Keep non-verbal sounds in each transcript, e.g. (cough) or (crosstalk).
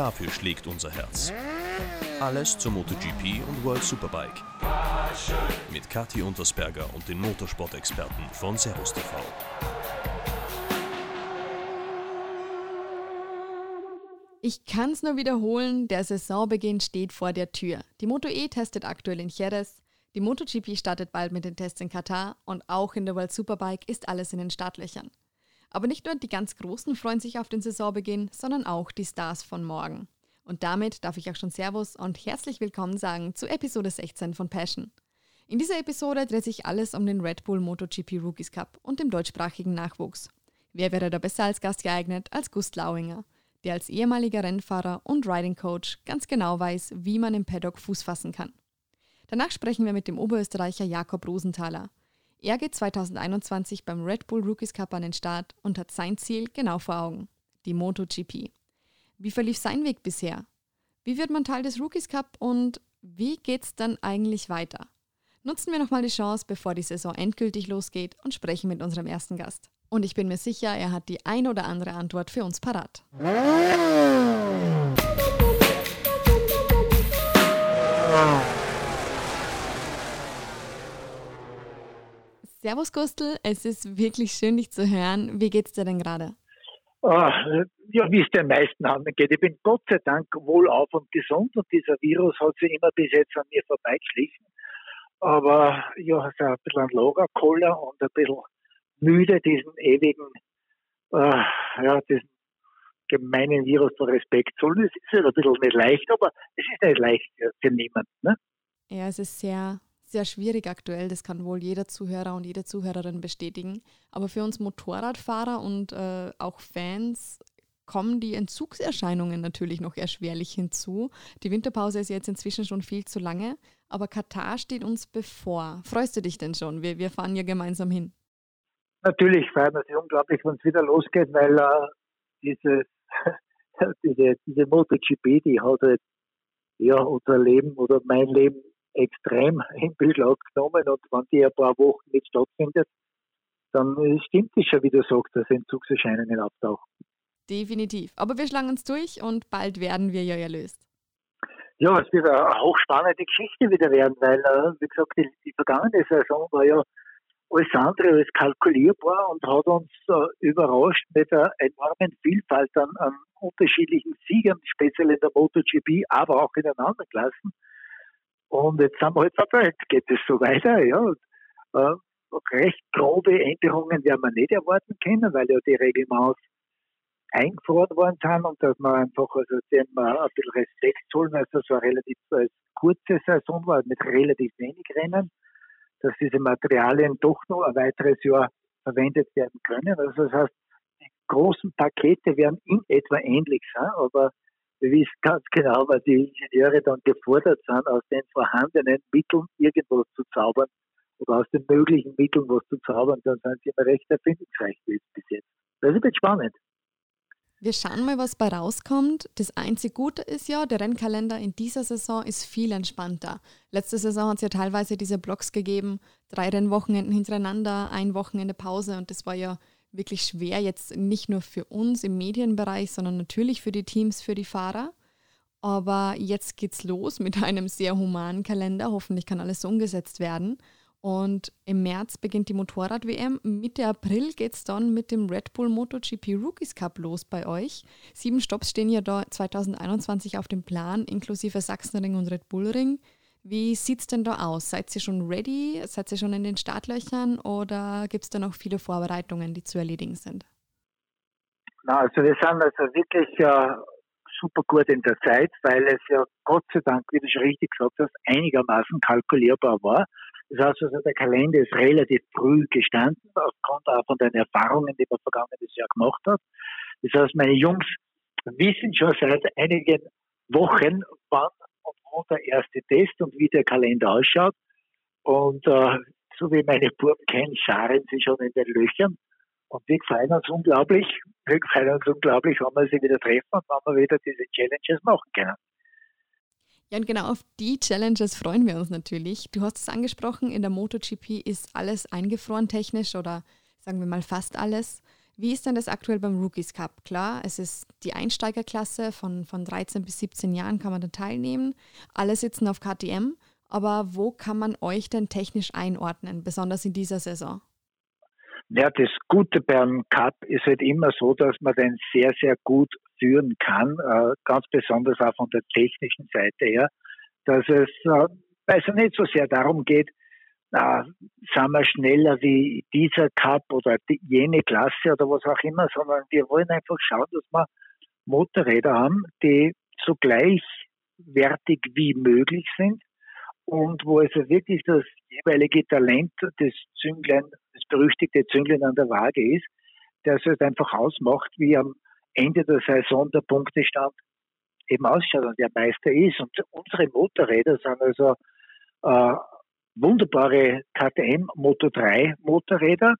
Dafür schlägt unser Herz. Alles zur MotoGP und World Superbike. Mit Kathi Untersberger und den Motorsport-Experten von Servus TV. Ich kann es nur wiederholen, der Saisonbeginn steht vor der Tür. Die Moto E testet aktuell in Jerez, die MotoGP startet bald mit den Tests in Katar und auch in der World Superbike ist alles in den Startlöchern. Aber nicht nur die ganz Großen freuen sich auf den Saisonbeginn, sondern auch die Stars von morgen. Und damit darf ich auch schon Servus und herzlich willkommen sagen zu Episode 16 von Passion. In dieser Episode dreht sich alles um den Red Bull MotoGP Rookies Cup und dem deutschsprachigen Nachwuchs. Wer wäre da besser als Gast geeignet als Gust Lauinger, der als ehemaliger Rennfahrer und Riding Coach ganz genau weiß, wie man im Paddock Fuß fassen kann. Danach sprechen wir mit dem Oberösterreicher Jakob Rosenthaler. Er geht 2021 beim Red Bull Rookies Cup an den Start und hat sein Ziel genau vor Augen, die MotoGP. Wie verlief sein Weg bisher? Wie wird man Teil des Rookies Cup und wie geht's dann eigentlich weiter? Nutzen wir nochmal die Chance, bevor die Saison endgültig losgeht und sprechen mit unserem ersten Gast. Und ich bin mir sicher, er hat die ein oder andere Antwort für uns parat. Servus Gustl, es ist wirklich schön, dich zu hören. Wie geht's dir denn gerade? Ah, ja, wie es den meisten anderen geht. Ich bin Gott sei Dank wohlauf und gesund und dieser Virus hat sich immer bis jetzt an mir vorbeigeschlichen. Aber ja, es ist ein bisschen ein Lagerkoller und ein bisschen müde, diesen ewigen, äh, ja, diesen gemeinen Virus zu Respekt zollen. Es ist halt ein bisschen nicht leicht, aber es ist nicht leicht für niemanden. Ne? Ja, es ist sehr sehr schwierig aktuell. Das kann wohl jeder Zuhörer und jede Zuhörerin bestätigen. Aber für uns Motorradfahrer und äh, auch Fans kommen die Entzugserscheinungen natürlich noch erschwerlich hinzu. Die Winterpause ist jetzt inzwischen schon viel zu lange, aber Katar steht uns bevor. Freust du dich denn schon? Wir, wir fahren ja gemeinsam hin. Natürlich freuen wir sich unglaublich, wenn es wieder losgeht, weil äh, diese, (laughs) diese, diese MotoGP, die hat halt ja, unser Leben oder mein Leben extrem (laughs) in Beschlag genommen und wenn die ein paar Wochen nicht stattfindet, dann stimmt es schon, wie du sagst, dass Entzugserscheinungen auftauchen. Definitiv. Aber wir schlagen uns durch und bald werden wir ja erlöst. Ja, es wird eine hochspannende Geschichte wieder werden, weil, äh, wie gesagt, die, die vergangene Saison war ja alles andere als kalkulierbar und hat uns äh, überrascht mit einer enormen Vielfalt an, an unterschiedlichen Siegern, speziell in der MotoGP, aber auch in den anderen Klassen. Und jetzt sind wir halt jetzt geht es so weiter, ja. Und, äh, recht grobe Änderungen werden wir nicht erwarten können, weil ja die Reglements eingefroren worden sind und dass man einfach also dem ein bisschen Respekt zollen, weil es so eine relativ äh, kurze Saison war, mit relativ wenig Rennen, dass diese Materialien doch noch ein weiteres Jahr verwendet werden können. Also das heißt, die großen Pakete werden in etwa ähnlich sein, aber wir wissen ganz genau, weil die Ingenieure dann gefordert sind, aus den vorhandenen Mitteln irgendwas zu zaubern oder aus den möglichen Mitteln was zu zaubern, dann sind sie immer recht erfindungsreich bis jetzt. Das ist spannend. Wir schauen mal, was bei rauskommt. Das einzige Gute ist ja, der Rennkalender in dieser Saison ist viel entspannter. Letzte Saison hat es ja teilweise diese Blocks gegeben, drei Rennwochenenden hintereinander, ein Wochenende Pause und das war ja wirklich schwer, jetzt nicht nur für uns im Medienbereich, sondern natürlich für die Teams, für die Fahrer. Aber jetzt geht's los mit einem sehr humanen Kalender. Hoffentlich kann alles so umgesetzt werden. Und im März beginnt die Motorrad-WM. Mitte April geht es dann mit dem Red Bull MotoGP Rookies Cup los bei euch. Sieben Stops stehen ja da 2021 auf dem Plan, inklusive Sachsenring und Red Bull Ring. Wie sieht es denn da aus? Seid ihr schon ready? Seid ihr schon in den Startlöchern oder gibt es da noch viele Vorbereitungen, die zu erledigen sind? Na, also wir sind also wirklich äh, super gut in der Zeit, weil es ja Gott sei Dank, wie du schon richtig gesagt hast, einigermaßen kalkulierbar war. Das heißt also, der Kalender ist relativ früh gestanden, aufgrund auch von den Erfahrungen, die man vergangenes Jahr gemacht hat. Das heißt, meine Jungs wissen schon seit einigen Wochen, wann der erste Test und wie der Kalender ausschaut. Und äh, so wie meine Buben kennen, scharen sie schon in den Löchern. Und wir freuen uns unglaublich, wir freuen uns unglaublich, wenn wir sie wieder treffen und wenn wir wieder diese Challenges machen können. Ja, und genau auf die Challenges freuen wir uns natürlich. Du hast es angesprochen, in der MotoGP ist alles eingefroren technisch oder sagen wir mal fast alles. Wie ist denn das aktuell beim Rookies Cup? Klar, es ist die Einsteigerklasse, von, von 13 bis 17 Jahren kann man da teilnehmen. Alle sitzen auf KTM, aber wo kann man euch denn technisch einordnen, besonders in dieser Saison? Ja, das Gute beim Cup ist halt immer so, dass man den sehr, sehr gut führen kann, äh, ganz besonders auch von der technischen Seite her, dass es, äh, es nicht so sehr darum geht, äh, sind wir schneller wie dieser Cup oder die, jene Klasse oder was auch immer, sondern wir wollen einfach schauen, dass wir Motorräder haben, die so gleichwertig wie möglich sind und wo also wirklich das jeweilige Talent des Zünglein, das berüchtigte Zünglein an der Waage ist, der es halt einfach ausmacht, wie am Ende der Saison der Punktestand eben ausschaut und der Meister ist. Und unsere Motorräder sind also äh, wunderbare KTM Moto 3 Motorräder.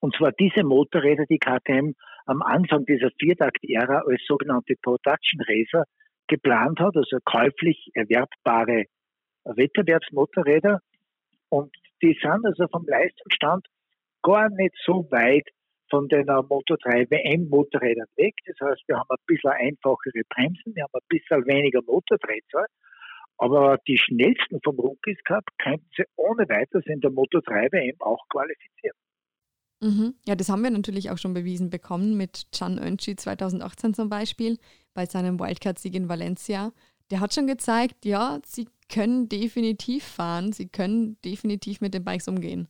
Und zwar diese Motorräder, die KTM am Anfang dieser Viertakt-Ära als sogenannte Production Racer geplant hat, also käuflich erwerbbare Wettbewerbsmotorräder. Und die sind also vom Leistungsstand gar nicht so weit von den Moto 3 WM Motorrädern weg. Das heißt, wir haben ein bisschen einfachere Bremsen, wir haben ein bisschen weniger Motordrehzahl. Aber die schnellsten vom Rookies Cup könnten sie ohne weiteres in der Moto 3 WM auch qualifizieren. Mhm. Ja, das haben wir natürlich auch schon bewiesen bekommen mit Can Önci 2018 zum Beispiel bei seinem Wildcard-Sieg in Valencia. Der hat schon gezeigt, ja, sie können definitiv fahren, sie können definitiv mit den Bikes umgehen.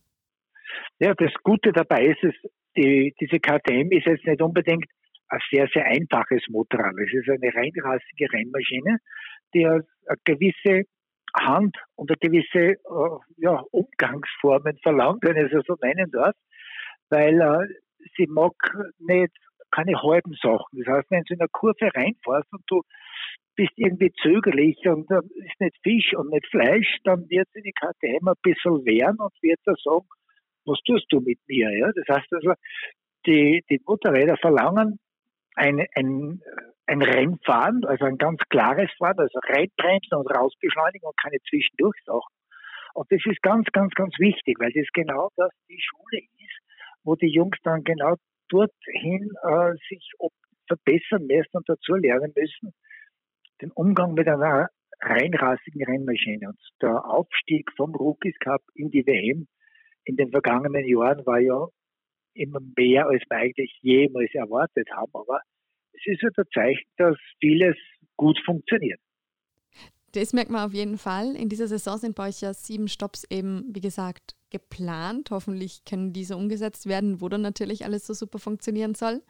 Ja, das Gute dabei ist es, die, diese KTM ist jetzt nicht unbedingt ein sehr, sehr einfaches Motorrad. Es ist eine reinrassige Rennmaschine, die eine gewisse Hand und eine gewisse äh, ja, Umgangsformen verlangt, wenn ich es so nennen darf, weil äh, sie mag nicht keine halben Sachen. Das heißt, wenn du in eine Kurve reinfährst und du bist irgendwie zögerlich und äh, ist nicht Fisch und nicht Fleisch, dann wird sie die KTM ein bisschen wehren und wird da sagen, was tust du mit mir? Ja? Das heißt also, die, die Motorräder verlangen ein, ein, ein Rennfahren, also ein ganz klares Fahren, also reinbremsen und rausbeschleunigen und keine Zwischendurchsachen. Und das ist ganz, ganz, ganz wichtig, weil das genau das die Schule ist, wo die Jungs dann genau dorthin äh, sich verbessern müssen und dazu lernen müssen, den Umgang mit einer reinrassigen Rennmaschine. Und der Aufstieg vom Rookies Cup in die WM in den vergangenen Jahren war ja immer mehr, als wir eigentlich jemals erwartet haben. Aber es ist ja der Zeichen, dass vieles gut funktioniert. Das merkt man auf jeden Fall. In dieser Saison sind bei euch ja sieben Stops eben, wie gesagt, geplant. Hoffentlich können diese umgesetzt werden, wo dann natürlich alles so super funktionieren soll.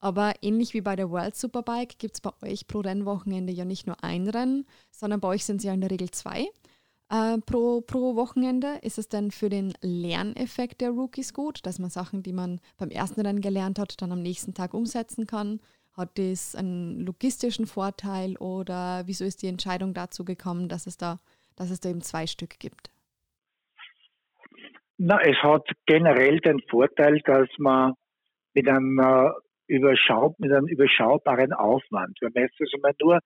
Aber ähnlich wie bei der World Superbike gibt es bei euch pro Rennwochenende ja nicht nur ein Rennen, sondern bei euch sind es ja in der Regel zwei äh, pro, pro Wochenende. Ist es denn für den Lerneffekt der Rookies gut, dass man Sachen, die man beim ersten Rennen gelernt hat, dann am nächsten Tag umsetzen kann? Hat das einen logistischen Vorteil oder wieso ist die Entscheidung dazu gekommen, dass es da, dass es da eben zwei Stück gibt? Na, es hat generell den Vorteil, dass man mit einem, äh, überschau mit einem überschaubaren Aufwand, man jetzt also mal nur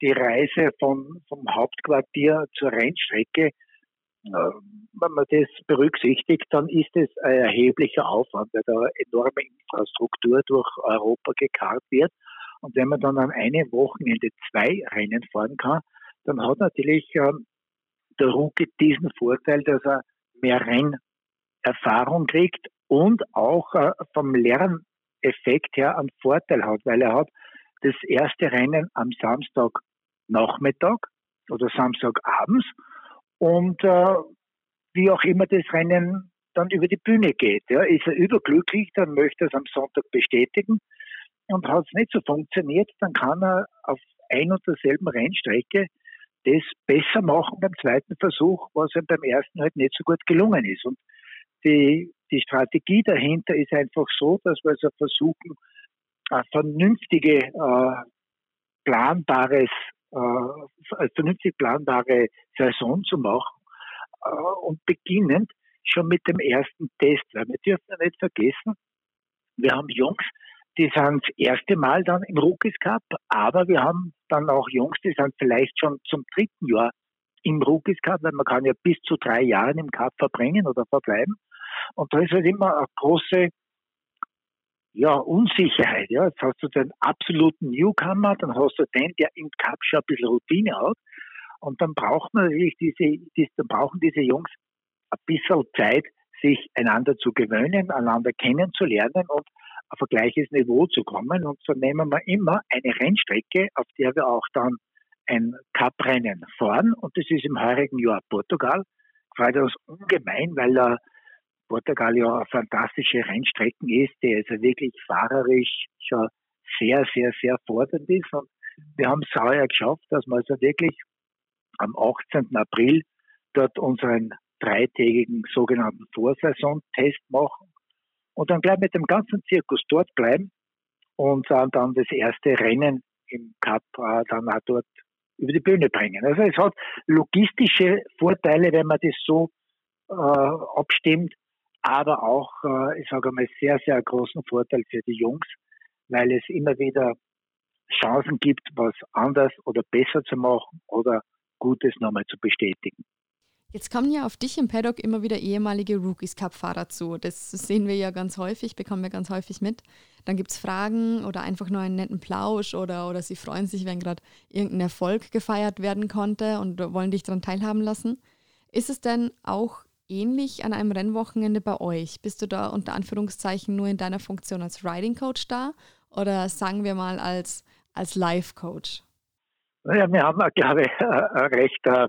die Reise von, vom Hauptquartier zur Rennstrecke, äh, wenn man das berücksichtigt, dann ist es ein erheblicher Aufwand, weil da enorme Infrastruktur durch Europa gekarrt wird. Und wenn man dann an einem Wochenende zwei Rennen fahren kann, dann hat natürlich äh, der Rookie diesen Vorteil, dass er mehr Rennerfahrung kriegt und auch äh, vom Lerneffekt her einen Vorteil hat, weil er hat das erste Rennen am Samstagnachmittag oder Samstagabends und äh, wie auch immer das Rennen dann über die Bühne geht. Ja, ist er überglücklich, dann möchte er es am Sonntag bestätigen und hat es nicht so funktioniert, dann kann er auf ein und derselben Rennstrecke das besser machen beim zweiten Versuch, was ihm beim ersten halt nicht so gut gelungen ist. Und die, die Strategie dahinter ist einfach so, dass wir also versuchen, vernünftige, äh, planbares, äh, vernünftig planbare Saison zu machen äh, und beginnend schon mit dem ersten Test, weil wir dürfen ja nicht vergessen, wir haben Jungs, die sind das erste Mal dann im Rookies Cup, aber wir haben dann auch Jungs, die sind vielleicht schon zum dritten Jahr im Rookies Cup, weil man kann ja bis zu drei Jahren im Cup verbringen oder verbleiben. Und da ist halt immer eine große ja, Unsicherheit. Ja. Jetzt hast du den absoluten Newcomer, dann hast du den, der im Cup schon ein bisschen Routine hat. Und dann braucht man natürlich diese, diese, dann brauchen diese Jungs ein bisschen Zeit, sich einander zu gewöhnen, einander kennenzulernen und auf ein gleiches Niveau zu kommen. Und so nehmen wir immer eine Rennstrecke, auf der wir auch dann ein Cup-Rennen fahren. Und das ist im heurigen Jahr Portugal. Freut uns ungemein, weil äh, Portugal ja eine fantastische Rennstrecken ist, die also wirklich fahrerisch schon sehr, sehr, sehr fordernd ist. Und wir haben es heuer geschafft, dass wir also wirklich am 18. April dort unseren dreitägigen sogenannten Vorsaison-Test machen und dann gleich mit dem ganzen Zirkus dort bleiben und dann, das erste Rennen im Cup äh, dann auch dort über die Bühne bringen. Also es hat logistische Vorteile, wenn man das so äh, abstimmt, aber auch, äh, ich sage mal, sehr, sehr großen Vorteil für die Jungs, weil es immer wieder Chancen gibt, was anders oder besser zu machen oder Gutes nochmal zu bestätigen. Jetzt kommen ja auf dich im Paddock immer wieder ehemalige Rookies Cup-Fahrer zu. Das sehen wir ja ganz häufig, bekommen wir ganz häufig mit. Dann gibt es Fragen oder einfach nur einen netten Plausch oder, oder sie freuen sich, wenn gerade irgendein Erfolg gefeiert werden konnte und wollen dich daran teilhaben lassen. Ist es denn auch ähnlich an einem Rennwochenende bei euch? Bist du da unter Anführungszeichen nur in deiner Funktion als Riding Coach da oder sagen wir mal als, als Life Coach? Naja, wir haben, glaube ich, (laughs) ein recht äh,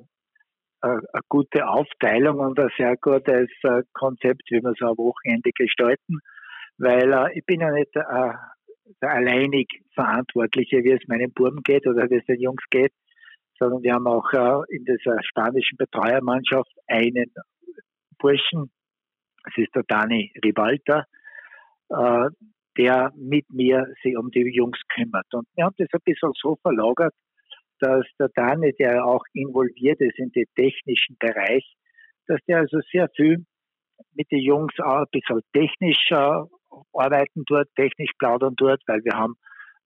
eine gute Aufteilung und ein sehr gutes äh, Konzept, wie wir so ein Wochenende gestalten, weil äh, ich bin ja nicht äh, der alleinig Verantwortliche, wie es meinen Buben geht oder wie es den Jungs geht, sondern wir haben auch in dieser spanischen Betreuermannschaft einen Burschen, das ist der Dani Ribalta, der mit mir sich um die Jungs kümmert. Und wir haben das ein bisschen so verlagert, dass der Dani, der auch involviert ist in den technischen Bereich, dass der also sehr viel mit den Jungs auch ein bisschen technisch äh, arbeiten dort, technisch plaudern dort, weil wir haben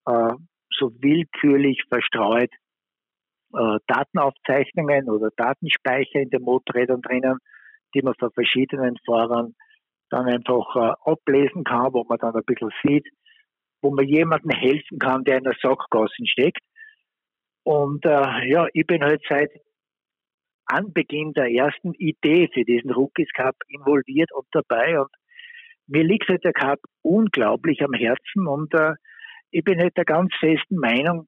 äh, so willkürlich verstreut äh, Datenaufzeichnungen oder Datenspeicher in den Motorrädern drinnen, die man von verschiedenen Fahrern dann einfach äh, ablesen kann, wo man dann ein bisschen sieht, wo man jemandem helfen kann, der in der Sackgasse steckt. Und äh, ja, ich bin halt seit Anbeginn der ersten Idee für diesen Rookies Cup involviert und dabei. Und mir liegt halt der Cup unglaublich am Herzen und äh, ich bin halt der ganz festen Meinung,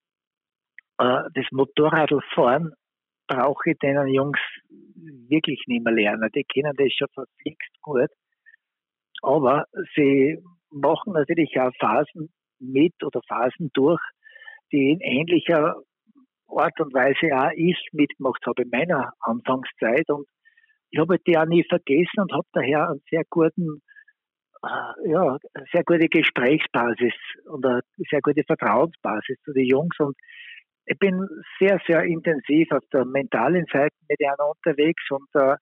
äh, das Motorradfahren brauche ich den Jungs wirklich nicht mehr lernen. Die kennen das schon verflixt gut. Aber sie machen natürlich auch Phasen mit oder Phasen durch, die in ähnlicher Art und Weise auch ich mitgemacht habe in meiner Anfangszeit. Und ich habe die auch nie vergessen und habe daher einen sehr guten, äh, ja, sehr gute Gesprächsbasis und eine sehr gute Vertrauensbasis zu den Jungs. Und ich bin sehr, sehr intensiv auf der mentalen Seite mit ihnen unterwegs und äh,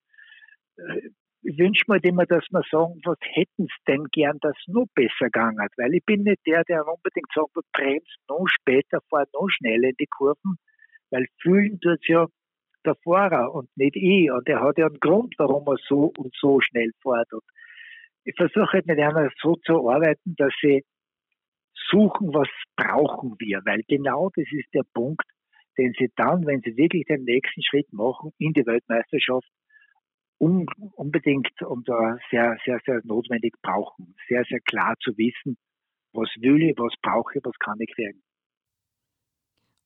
ich wünsche mir immer, dass wir sagen, was hätten sie denn gern, dass es noch besser gegangen Weil ich bin nicht der, der unbedingt sagt, du bremst noch später, fahr noch schneller in die Kurven, weil fühlen tut ja der Fahrer und nicht ich. Und er hat ja einen Grund, warum er so und so schnell fährt. Und ich versuche halt mit einer so zu arbeiten, dass sie suchen, was brauchen wir. Weil genau das ist der Punkt, den sie dann, wenn sie wirklich den nächsten Schritt machen in die Weltmeisterschaft, un unbedingt und uh, sehr, sehr, sehr notwendig brauchen. Sehr, sehr klar zu wissen, was will ich, was brauche ich, was kann ich kriegen.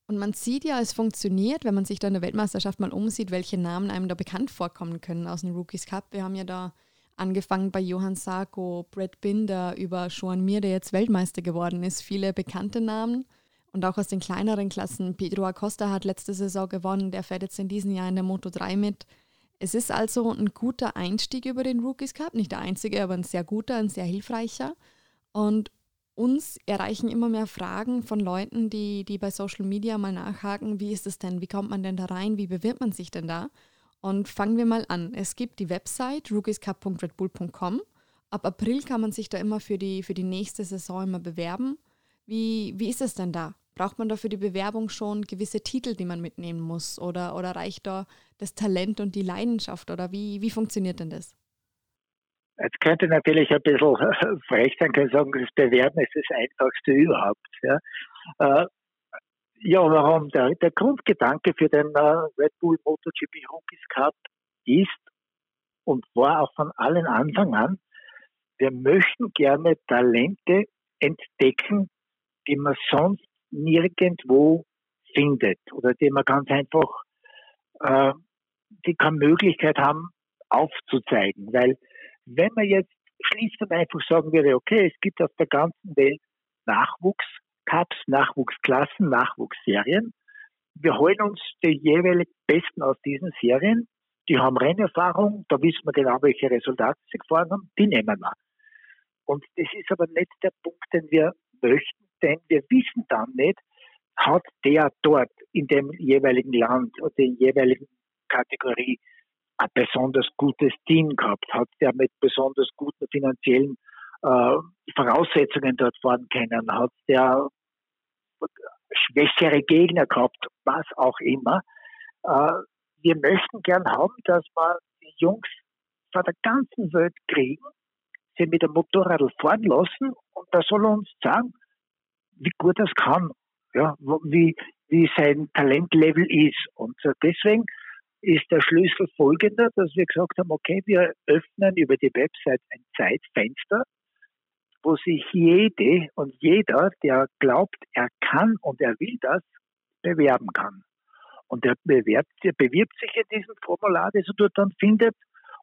Und man sieht ja, es funktioniert, wenn man sich da in der Weltmeisterschaft mal umsieht, welche Namen einem da bekannt vorkommen können aus dem Rookies Cup. Wir haben ja da angefangen bei Johann Sarko, Brett Binder, über Joan Mir, der jetzt Weltmeister geworden ist, viele bekannte Namen. Und auch aus den kleineren Klassen. Pedro Acosta hat letzte Saison gewonnen, der fährt jetzt in diesem Jahr in der Moto 3 mit. Es ist also ein guter Einstieg über den Rookies Cup, nicht der einzige, aber ein sehr guter, ein sehr hilfreicher. Und uns erreichen immer mehr Fragen von Leuten, die, die bei Social Media mal nachhaken, wie ist es denn, wie kommt man denn da rein, wie bewirbt man sich denn da? Und fangen wir mal an. Es gibt die Website rookiescup.redbull.com. Ab April kann man sich da immer für die, für die nächste Saison immer bewerben. Wie, wie ist es denn da? Braucht man da für die Bewerbung schon gewisse Titel, die man mitnehmen muss? Oder, oder reicht da das Talent und die Leidenschaft? Oder wie, wie funktioniert denn das? Jetzt könnte natürlich ein bisschen (laughs) frech sein, können sagen, das Bewerben ist das Einfachste überhaupt. Ja, äh, ja warum? Der, der Grundgedanke für den äh, Red Bull MotoGP Rookies Cup ist und war auch von allen Anfang an, wir möchten gerne Talente entdecken, die man sonst nirgendwo findet oder die man ganz einfach, äh, die keine Möglichkeit haben aufzuzeigen. Weil wenn man jetzt schließt und einfach sagen würde, okay, es gibt auf der ganzen Welt Nachwuchscups, Nachwuchsklassen, Nachwuchsserien. Wir holen uns die jeweilig Besten aus diesen Serien. Die haben Rennerfahrung, da wissen wir genau, welche Resultate sie gefahren haben, die nehmen wir. Und das ist aber nicht der Punkt, den wir möchten, denn wir wissen dann nicht, hat der dort in dem jeweiligen Land oder in der jeweiligen Kategorie ein besonders gutes Team gehabt, hat der mit besonders guten finanziellen äh, Voraussetzungen dort fahren können, hat der schwächere Gegner gehabt, was auch immer. Äh, wir möchten gern haben, dass wir die Jungs von der ganzen Welt kriegen, sie mit dem Motorrad fahren lassen und da soll uns sagen, wie gut das kann, ja, wie, wie sein Talentlevel ist. Und deswegen ist der Schlüssel folgender, dass wir gesagt haben, okay, wir öffnen über die Website ein Zeitfenster, wo sich jede und jeder, der glaubt, er kann und er will das, bewerben kann. Und er bewirbt, er bewirbt sich in diesem Formular, das er dort dann findet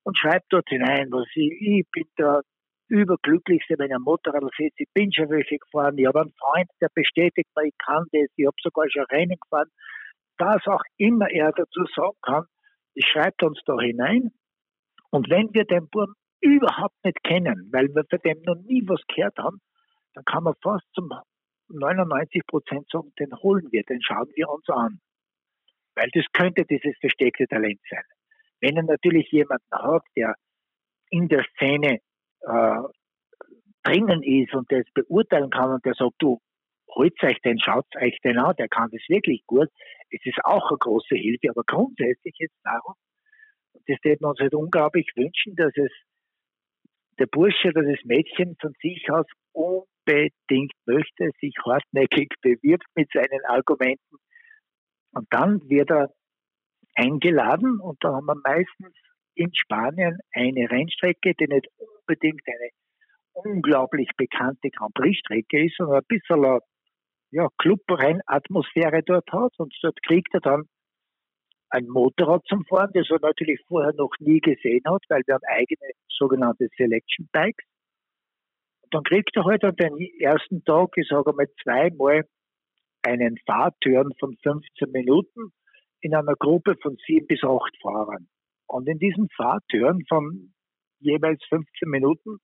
und schreibt dort hinein, was ich, ich bin der überglücklichste, wenn ein Motorrad sitze. Ich bin schon welche gefahren. Ich habe einen Freund, der bestätigt mir, ich kann das. Ich habe sogar schon Rennen gefahren. Was auch immer er dazu sagen kann, schreibt uns da hinein. Und wenn wir den Burm überhaupt nicht kennen, weil wir von dem noch nie was gehört haben, dann kann man fast zum 99 Prozent sagen, den holen wir, den schauen wir uns an. Weil das könnte dieses versteckte Talent sein. Wenn er natürlich jemanden hat, der in der Szene äh, drinnen ist und das beurteilen kann und der sagt, du, holt euch den, schaut euch den an, der kann das wirklich gut. Es ist auch eine große Hilfe, aber grundsätzlich jetzt darum, und das würden wir uns halt unglaublich wünschen, dass es der Bursche oder das Mädchen von sich aus unbedingt möchte, sich hartnäckig bewirbt mit seinen Argumenten. Und dann wird er eingeladen und da haben wir meistens in Spanien eine Rennstrecke, die nicht unbedingt eine unglaublich bekannte Grand Prix-Strecke ist, sondern ein bisschen ja, Clubrennatmosphäre dort hat. Und dort kriegt er dann ein Motorrad zum Fahren, das er natürlich vorher noch nie gesehen hat, weil wir haben eigene sogenannte Selection Bikes. Und dann kriegt er halt an den ersten Tag, ich sage mal zweimal, einen Fahrtüren von 15 Minuten in einer Gruppe von sieben bis acht Fahrern. Und in diesen Fahrtüren von jeweils 15 Minuten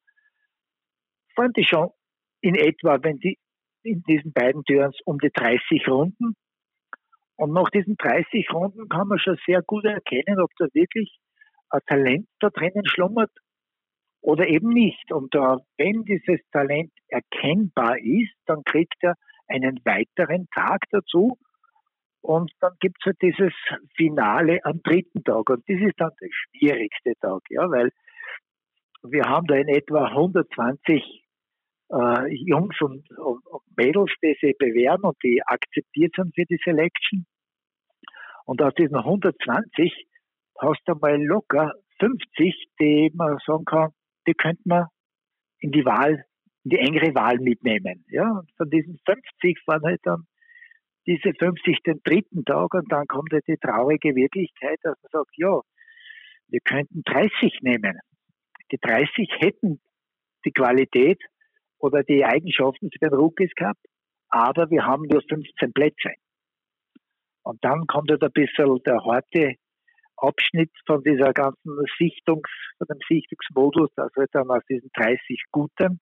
fahren die schon in etwa, wenn die in diesen beiden Türen um die 30 Runden. Und nach diesen 30 Runden kann man schon sehr gut erkennen, ob da wirklich ein Talent da drinnen schlummert oder eben nicht. Und äh, wenn dieses Talent erkennbar ist, dann kriegt er einen weiteren Tag dazu, und dann gibt's halt dieses Finale am dritten Tag. Und das ist dann der schwierigste Tag, ja, weil wir haben da in etwa 120 äh, Jungs und, und, und Mädels, die sich bewerben und die akzeptiert sind für die Selection. Und aus diesen 120 hast du mal locker 50, die man sagen kann, die könnte man in die Wahl, in die engere Wahl mitnehmen. Ja, und von diesen 50 waren halt dann diese 50 den dritten Tag und dann kommt ja die traurige Wirklichkeit, dass man sagt, ja, wir könnten 30 nehmen. Die 30 hätten die Qualität oder die Eigenschaften für den Rookies gehabt, aber wir haben nur 15 Plätze. Und dann kommt halt ein bisschen der harte Abschnitt von dieser ganzen Sichtungs, von dem Sichtungsmodus, dass halt dann aus diesen 30 Guten.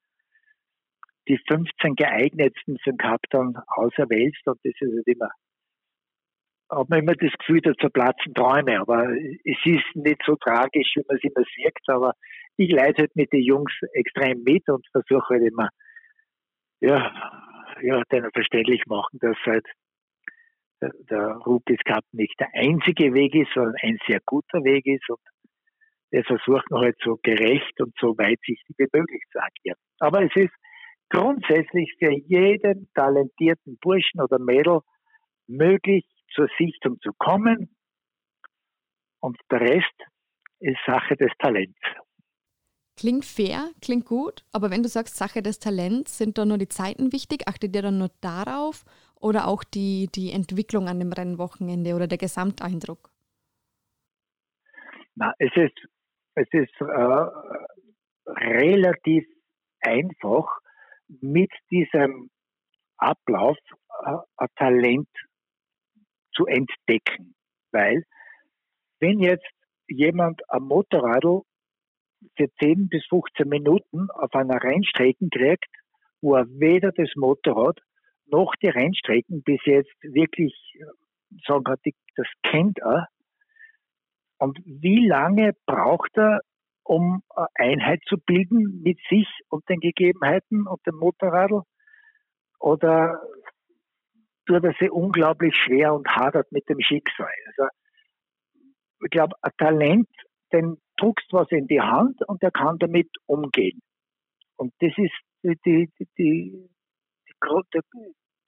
Die 15 geeignetsten den Cup dann auserwählst und das ist halt immer, hat man immer das Gefühl, da zerplatzen Träume, aber es ist nicht so tragisch, wie man es immer sieht, aber ich leide halt mit den Jungs extrem mit und versuche halt immer, ja, ja, denen verständlich machen, dass halt der, Rookies Cup nicht der einzige Weg ist, sondern ein sehr guter Weg ist und das versucht man halt so gerecht und so weitsichtig wie möglich zu agieren. Aber es ist grundsätzlich für jeden talentierten Burschen oder Mädel möglich, zur Sichtung zu kommen. Und der Rest ist Sache des Talents. Klingt fair, klingt gut, aber wenn du sagst Sache des Talents, sind da nur die Zeiten wichtig? Achtet ihr dann nur darauf oder auch die, die Entwicklung an dem Rennwochenende oder der Gesamteindruck? Na, es ist, es ist äh, relativ einfach, mit diesem Ablauf äh, ein Talent zu entdecken. Weil, wenn jetzt jemand am Motorradl für 10 bis 15 Minuten auf einer Rennstrecke kriegt, wo er weder das Motorrad noch die Rennstrecken bis jetzt wirklich sagen hat, das kennt er. Und wie lange braucht er, um Einheit zu bilden mit sich und den Gegebenheiten und dem Motorradl? Oder tut er sich unglaublich schwer und hadert mit dem Schicksal? Also, ich glaube, ein Talent, den druckst was in die Hand und der kann damit umgehen. Und das ist die, die, die, der,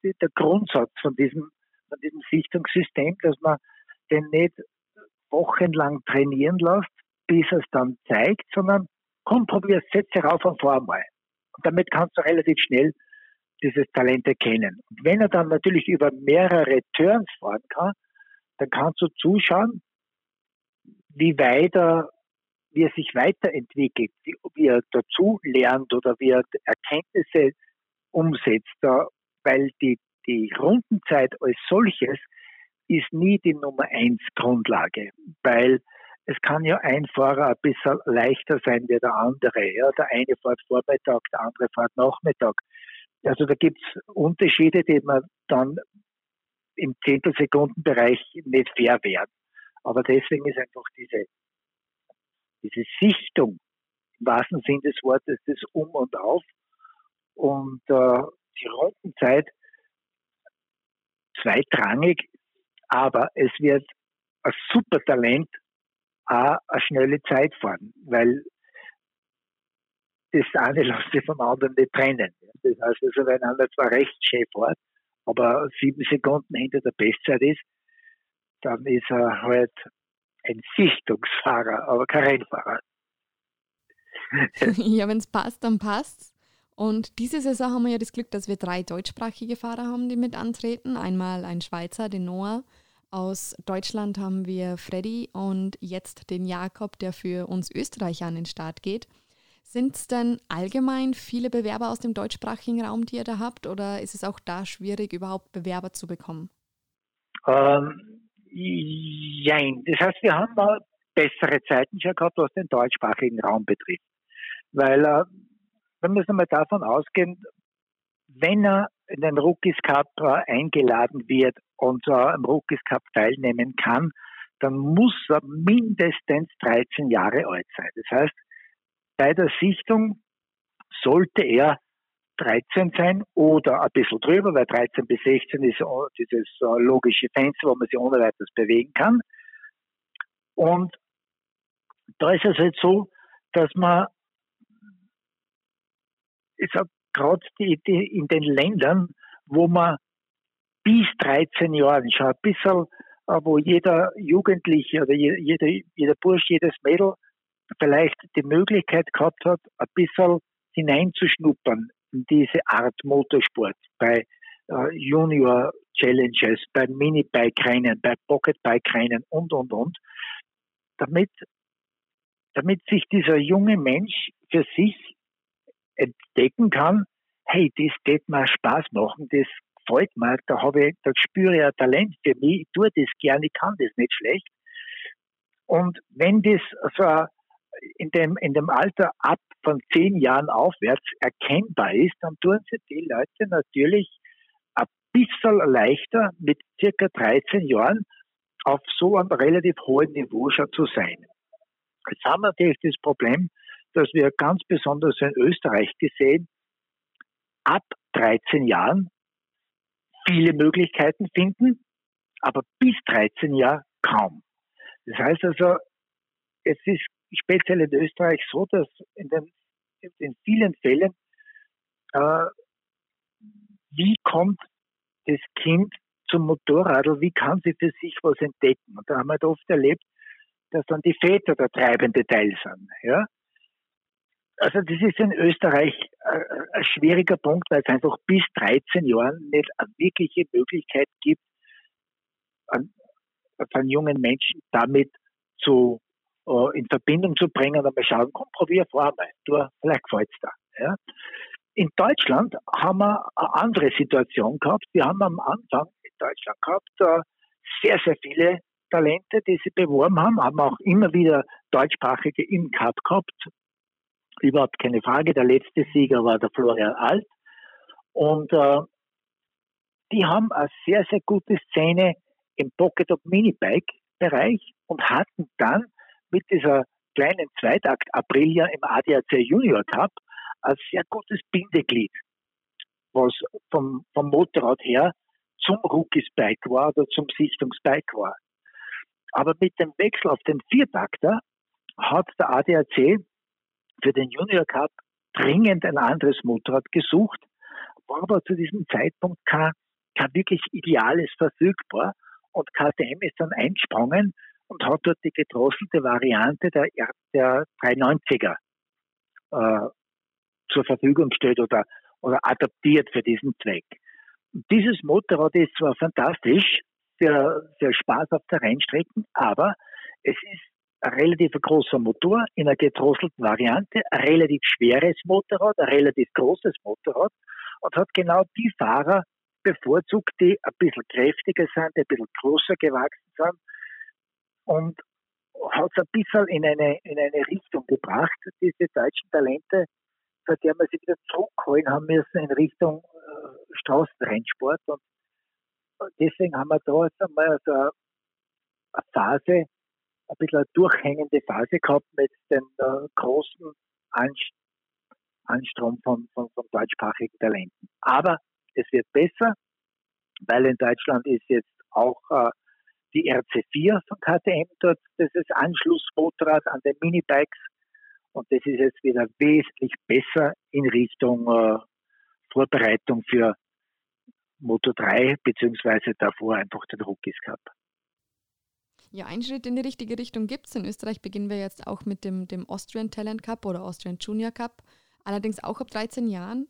der Grundsatz von diesem, von diesem Sichtungssystem, dass man den nicht wochenlang trainieren lässt, bis es dann zeigt, sondern komm, probier es, setze rauf und vor mal. Und damit kannst du relativ schnell dieses Talent erkennen. Und wenn er dann natürlich über mehrere Turns fahren kann, dann kannst du zuschauen, wie weit er, wie er sich weiterentwickelt, wie, wie er dazu lernt oder wie er Erkenntnisse umsetzt, weil die, die Rundenzeit als solches ist nie die Nummer eins Grundlage, weil es kann ja ein Fahrer ein bisschen leichter sein wie der andere. Ja, der eine fährt Vormittag, der andere fährt Nachmittag. Also da gibt es Unterschiede, die man dann im Zehntelsekundenbereich nicht fair werden. Aber deswegen ist einfach diese, diese Sichtung im wahrsten Sinn des Wortes das Um und Auf und äh, die Rundenzeit zweitrangig, aber es wird ein super Talent auch eine schnelle Zeit fahren, weil das eine (laughs) lässt sich vom anderen nicht trennen. Das heißt also, wenn einer zwar recht schön fährt, aber sieben Sekunden hinter der Bestzeit ist, dann ist er halt ein Sichtungsfahrer, aber kein Rennfahrer. (laughs) (laughs) ja, wenn es passt, dann passt's. Und diese Saison haben wir ja das Glück, dass wir drei deutschsprachige Fahrer haben, die mit antreten. Einmal ein Schweizer, den Noah. Aus Deutschland haben wir Freddy und jetzt den Jakob, der für uns Österreicher an den Start geht. Sind es denn allgemein viele Bewerber aus dem deutschsprachigen Raum, die ihr da habt, oder ist es auch da schwierig, überhaupt Bewerber zu bekommen? Ähm. Das heißt, wir haben mal bessere Zeiten schon gehabt, was den deutschsprachigen Raum betrifft. Weil, äh, wir müssen mal davon ausgehen, wenn er in den Rookies Cup äh, eingeladen wird und äh, im Rookies Cup teilnehmen kann, dann muss er mindestens 13 Jahre alt sein. Das heißt, bei der Sichtung sollte er 13 sein oder ein bisschen drüber, weil 13 bis 16 ist dieses äh, logische Fenster, wo man sich ohne weiteres bewegen kann. Und da ist es halt so, dass man, ich sag gerade in den Ländern, wo man bis 13 Jahren schon ein bisschen, äh, wo jeder Jugendliche oder jeder, jeder Bursch, jedes Mädel vielleicht die Möglichkeit gehabt hat, ein bisschen hineinzuschnuppern in diese Art Motorsport bei äh, Junior Challenges, bei Mini-Bike-Rennen, bei Pocket-Bike-Rennen und, und, und, damit, damit sich dieser junge Mensch für sich entdecken kann, hey, das wird mir Spaß machen, das gefällt mir, da habe ich, da spüre ich ein Talent für mich, ich tue das gerne, ich kann das nicht schlecht. Und wenn das so in dem, in dem Alter ab von zehn Jahren aufwärts erkennbar ist, dann tun sich die Leute natürlich ein bisschen leichter mit circa 13 Jahren auf so einem relativ hohen Niveau schon zu sein. Jetzt haben wir natürlich das Problem, dass wir ganz besonders in Österreich gesehen, ab 13 Jahren viele Möglichkeiten finden, aber bis 13 Jahre kaum. Das heißt also, es ist speziell in Österreich so, dass in, den, in vielen Fällen, äh, wie kommt das Kind zum Motorradl, wie kann sie für sich was entdecken? Und da haben wir halt oft erlebt, dass dann die Väter der treibende Teil sind. Ja? Also das ist in Österreich äh, ein schwieriger Punkt, weil es einfach bis 13 Jahren nicht eine wirkliche Möglichkeit gibt, an jungen Menschen damit zu, äh, in Verbindung zu bringen und mal schauen, komm, probier vor mal, du, vielleicht gefällt's da. Ja? In Deutschland haben wir eine andere Situation gehabt. Wir haben am Anfang in Deutschland gehabt äh, sehr, sehr viele Talente, die sie beworben haben, haben auch immer wieder deutschsprachige im gehabt. Überhaupt keine Frage. Der letzte Sieger war der Florian Alt. Und äh, die haben eine sehr, sehr gute Szene im Pocket Up Minibike Bereich und hatten dann mit dieser kleinen Zweitakt Aprilia im ADAC Junior Cup ein sehr gutes Bindeglied, was vom, vom Motorrad her zum Rookies Bike war oder zum Sichtungsbike war. Aber mit dem Wechsel auf den Viertakter hat der ADAC für den Junior Cup dringend ein anderes Motorrad gesucht, war aber zu diesem Zeitpunkt kein, kein wirklich ideales verfügbar und KTM ist dann eingesprungen und hat dort die gedrosselte Variante der, der 390er äh, zur Verfügung gestellt oder, oder adaptiert für diesen Zweck. Dieses Motorrad ist zwar fantastisch für, für Spaß auf der Rennstrecken, aber es ist ein relativ großer Motor in einer gedrosselten Variante, ein relativ schweres Motorrad, ein relativ großes Motorrad und hat genau die Fahrer bevorzugt, die ein bisschen kräftiger sind, die ein bisschen größer gewachsen sind und hat es ein bisschen in eine, in eine Richtung gebracht, diese deutschen Talente, bei der wir sie wieder zurückholen haben müssen in Richtung äh, Straßenrennsport. Und deswegen haben wir da jetzt einmal so eine, eine Phase, ein bisschen eine durchhängende Phase gehabt mit dem äh, großen Anstrom von, von, von deutschsprachigen Talenten. Aber es wird besser, weil in Deutschland ist jetzt auch äh, die RC4 von KTM dort, das ist Anschlussmotorrad an den Minibikes und das ist jetzt wieder wesentlich besser in Richtung äh, Vorbereitung für Moto 3 beziehungsweise davor einfach den Rookies Cup. Ja, einen Schritt in die richtige Richtung gibt es. In Österreich beginnen wir jetzt auch mit dem, dem Austrian Talent Cup oder Austrian Junior Cup, allerdings auch ab 13 Jahren.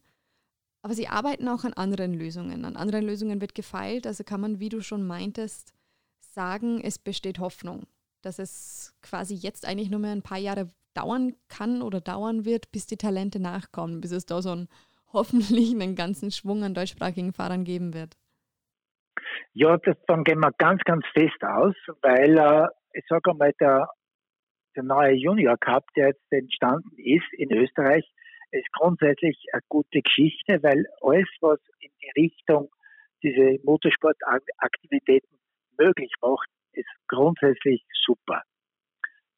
Aber sie arbeiten auch an anderen Lösungen. An anderen Lösungen wird gefeilt. Also kann man, wie du schon meintest, sagen, es besteht Hoffnung, dass es quasi jetzt eigentlich nur mehr ein paar Jahre dauern kann oder dauern wird, bis die Talente nachkommen, bis es da so einen hoffentlich einen ganzen Schwung an deutschsprachigen Fahrern geben wird. Ja, davon gehen wir ganz, ganz fest aus, weil äh, ich sage einmal, der, der neue Junior Cup, der jetzt entstanden ist in Österreich, ist grundsätzlich eine gute Geschichte, weil alles, was in die Richtung diese Motorsportaktivitäten möglich macht, ist grundsätzlich super.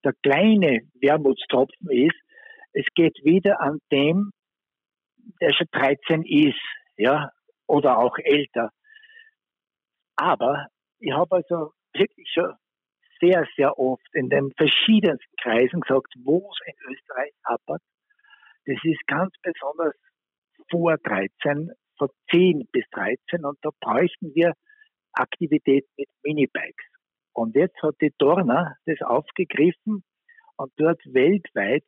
Der kleine Wermutstropfen ist, es geht wieder an dem, der schon 13 ist, ja, oder auch älter. Aber ich habe also wirklich schon sehr, sehr oft in den verschiedensten Kreisen gesagt, wo es in Österreich hapert. Das ist ganz besonders vor 13, von 10 bis 13 und da bräuchten wir Aktivität mit Minibikes. Und jetzt hat die Dorna das aufgegriffen und dort weltweit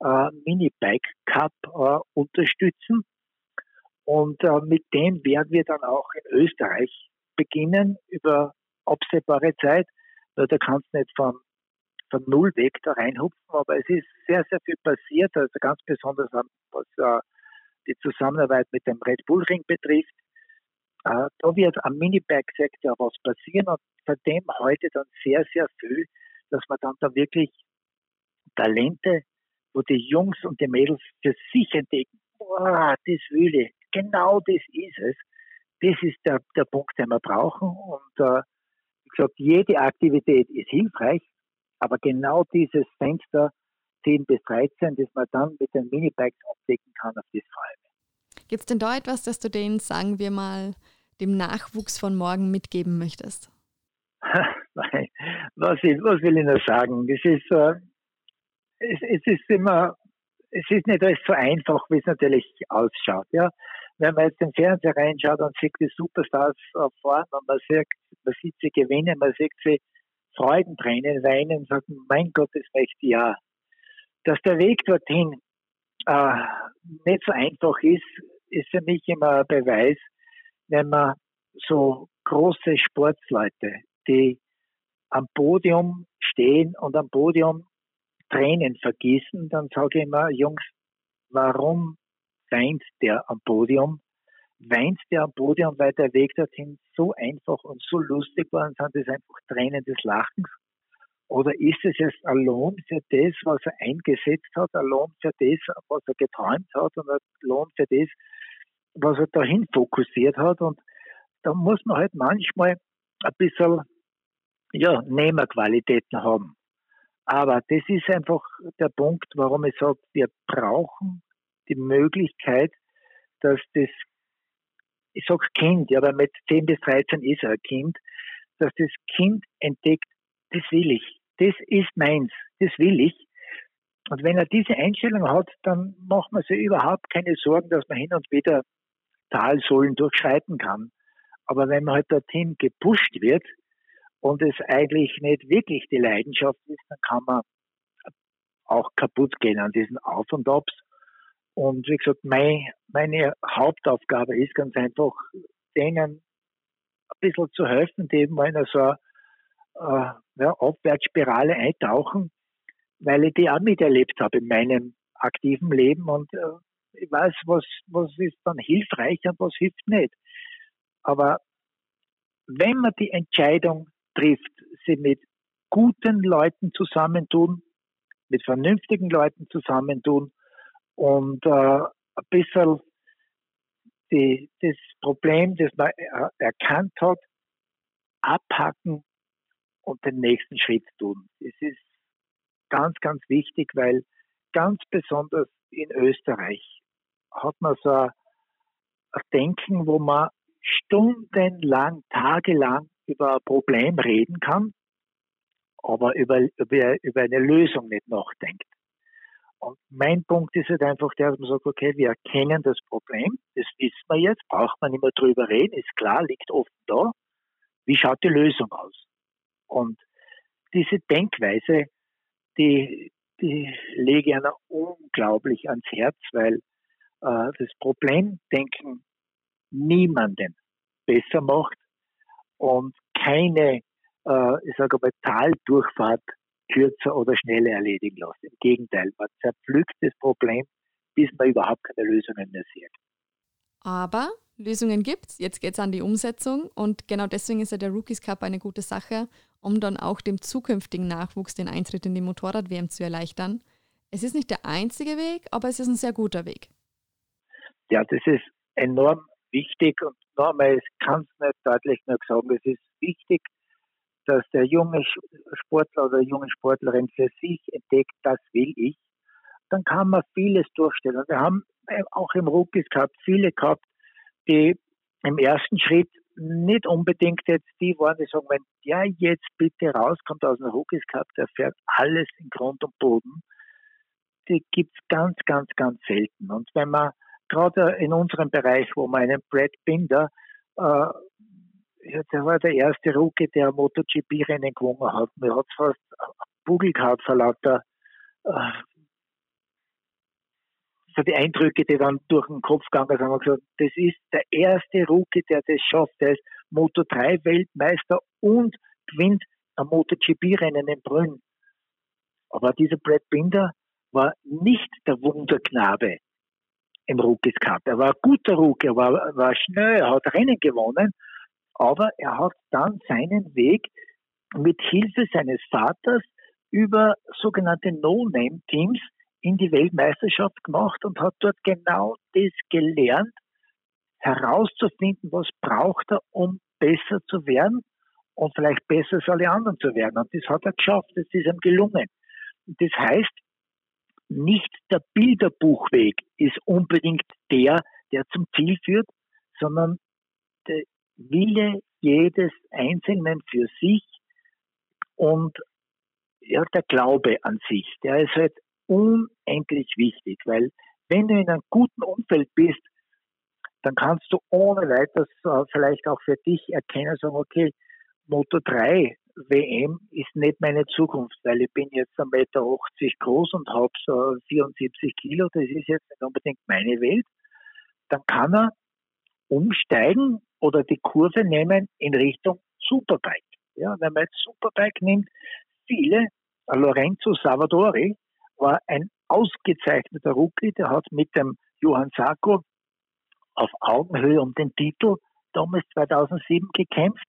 äh, Minibike Cup äh, unterstützen. Und äh, mit dem werden wir dann auch in Österreich beginnen über absehbare Zeit. Nur da kannst du nicht von, von Null weg da reinhupfen, aber es ist sehr, sehr viel passiert, also ganz besonders was äh, die Zusammenarbeit mit dem Red Bull Ring betrifft. Äh, da wird am Minibike-Sektor was passieren und von dem heute dann sehr, sehr viel, dass man dann da wirklich Talente wo die Jungs und die Mädels für sich entdecken, boah, das will ich, genau das ist es. Das ist der, der Punkt, den wir brauchen. Und äh, wie gesagt, jede Aktivität ist hilfreich, aber genau dieses Fenster 10 bis 13, das man dann mit den Minibikes abdecken kann, auf das freue Gibt es denn da etwas, das du denen, sagen wir mal, dem Nachwuchs von morgen mitgeben möchtest? (laughs) was, will, was will ich noch sagen? Das ist, äh, es, es ist immer, es ist nicht alles so einfach, wie es natürlich ausschaut. Ja, wenn man jetzt den Fernseher reinschaut und sieht die Superstars vorne und man sieht, man sieht sie gewinnen, man sieht sie Freudentränen weinen und sagt, mein Gott, das möchte ich ja. Dass der Weg dorthin äh, nicht so einfach ist, ist für mich immer ein Beweis, wenn man so große Sportsleute, die am Podium stehen und am Podium Tränen vergießen, dann sage ich immer, Jungs, warum weint der am Podium? Weint der am Podium, weil der Weg dorthin so einfach und so lustig war und sind das einfach Tränen des Lachens? Oder ist es jetzt ein Lohn für das, was er eingesetzt hat, ein Lohn für das, was er geträumt hat und ein Lohn für das, was er dahin fokussiert hat? Und da muss man halt manchmal ein bisschen, ja, Nehmerqualitäten haben. Aber das ist einfach der Punkt, warum ich sage, wir brauchen die Möglichkeit, dass das, ich sage Kind, ja, weil mit 10 bis 13 ist er ein Kind, dass das Kind entdeckt, das will ich, das ist meins, das will ich. Und wenn er diese Einstellung hat, dann macht man sich überhaupt keine Sorgen, dass man hin und wieder Talsohlen durchschreiten kann. Aber wenn man halt dorthin gepusht wird, und es eigentlich nicht wirklich die Leidenschaft ist, dann kann man auch kaputt gehen an diesen Auf und Abs. Und wie gesagt, mein, meine Hauptaufgabe ist ganz einfach, denen ein bisschen zu helfen, die eben in so eine äh, ja, Abwärtsspirale eintauchen, weil ich die auch miterlebt habe in meinem aktiven Leben und äh, ich weiß, was, was ist dann hilfreich und was hilft nicht. Aber wenn man die Entscheidung trifft, sie mit guten Leuten zusammentun, mit vernünftigen Leuten zusammentun und äh, ein bisschen die, das Problem, das man erkannt hat, abhacken und den nächsten Schritt tun. Es ist ganz, ganz wichtig, weil ganz besonders in Österreich hat man so ein Denken, wo man stundenlang, tagelang über ein Problem reden kann, aber über, über, über eine Lösung nicht nachdenkt. Und mein Punkt ist halt einfach der, dass man sagt, okay, wir erkennen das Problem, das wissen wir jetzt, braucht man nicht mehr drüber reden, ist klar, liegt offen da. Wie schaut die Lösung aus? Und diese Denkweise, die, die lege ich einer unglaublich ans Herz, weil äh, das Problemdenken niemanden besser macht, und keine, äh, ich sage mal, Taldurchfahrt kürzer oder schneller erledigen lässt. Im Gegenteil, man zerpflückt das Problem, bis man überhaupt keine Lösungen mehr sieht. Aber Lösungen gibt es, jetzt geht es an die Umsetzung und genau deswegen ist ja der Rookies Cup eine gute Sache, um dann auch dem zukünftigen Nachwuchs den Eintritt in die Motorrad-WM zu erleichtern. Es ist nicht der einzige Weg, aber es ist ein sehr guter Weg. Ja, das ist enorm wichtig und nochmal, ich kann es nicht deutlich nur sagen, es ist wichtig, dass der junge Sportler oder junge Sportlerin für sich entdeckt, das will ich, dann kann man vieles durchstellen. Wir haben auch im Rookies gehabt, viele gehabt, die im ersten Schritt nicht unbedingt jetzt die waren, die sagen, wenn der jetzt bitte rauskommt aus dem Rookies Cup, der fährt alles in Grund und Boden. Die gibt's ganz, ganz, ganz selten. Und wenn man gerade in unserem Bereich, wo man einen Brad Binder, äh, der war der erste Rookie, der MotoGP-Rennen gewonnen hat. Mir hat fast Bugel gehabt vor lauter äh, so die Eindrücke, die dann durch den Kopf gegangen sind, haben wir gesagt, das ist der erste Rookie, der das schafft. Der ist Moto 3 Weltmeister und gewinnt ein MotoGP-Rennen in Brünn. Aber dieser Brad Binder war nicht der Wunderknabe, im Rookies Cup. Er war ein guter Rookie, er war, war schnell, er hat Rennen gewonnen, aber er hat dann seinen Weg mit Hilfe seines Vaters über sogenannte No-Name-Teams in die Weltmeisterschaft gemacht und hat dort genau das gelernt, herauszufinden, was braucht er, um besser zu werden und vielleicht besser als alle anderen zu werden. Und das hat er geschafft, das ist ihm gelungen. Das heißt, nicht der Bilderbuchweg ist unbedingt der, der zum Ziel führt, sondern der Wille jedes Einzelnen für sich und ja, der Glaube an sich, der ist halt unendlich wichtig, weil wenn du in einem guten Umfeld bist, dann kannst du ohne weiteres äh, vielleicht auch für dich erkennen, sagen, okay, Moto 3 WM ist nicht meine Zukunft, weil ich bin jetzt 1,80 Meter groß und habe so 74 Kilo, das ist jetzt nicht unbedingt meine Welt. Dann kann er umsteigen oder die Kurve nehmen in Richtung Superbike. Ja, wenn man jetzt Superbike nimmt, viele, Lorenzo Savadori war ein ausgezeichneter Rookie, der hat mit dem Johann Sarko auf Augenhöhe um den Titel damals 2007 gekämpft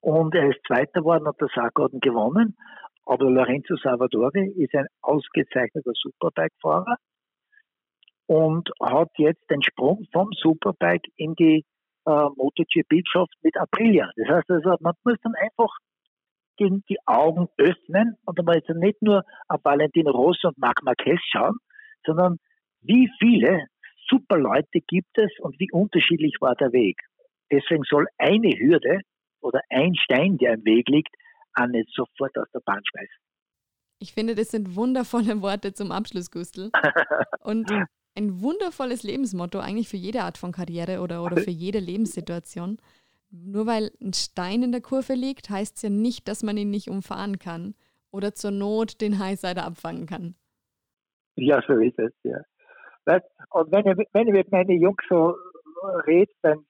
und er ist Zweiter geworden, hat der Sarko gewonnen. Aber Lorenzo Savadori ist ein ausgezeichneter Superbike-Fahrer und hat jetzt den Sprung vom Superbike in die äh, MotoGP geschafft mit Aprilia. Das heißt also, man muss dann einfach die, die Augen öffnen und man jetzt nicht nur auf Valentino Rossi und Marc Marquez schauen, sondern wie viele super Leute gibt es und wie unterschiedlich war der Weg. Deswegen soll eine Hürde oder ein Stein, der im Weg liegt, auch nicht sofort aus der Bahn schmeißen. Ich finde, das sind wundervolle Worte zum Abschluss, Gustl. (laughs) Und ein wundervolles Lebensmotto eigentlich für jede Art von Karriere oder, oder für jede Lebenssituation. Nur weil ein Stein in der Kurve liegt, heißt es ja nicht, dass man ihn nicht umfahren kann oder zur Not den Highsider abfangen kann. Ja, so ist es, ja. Und wenn ich, wenn ich mit meinen Jungs so rede, dann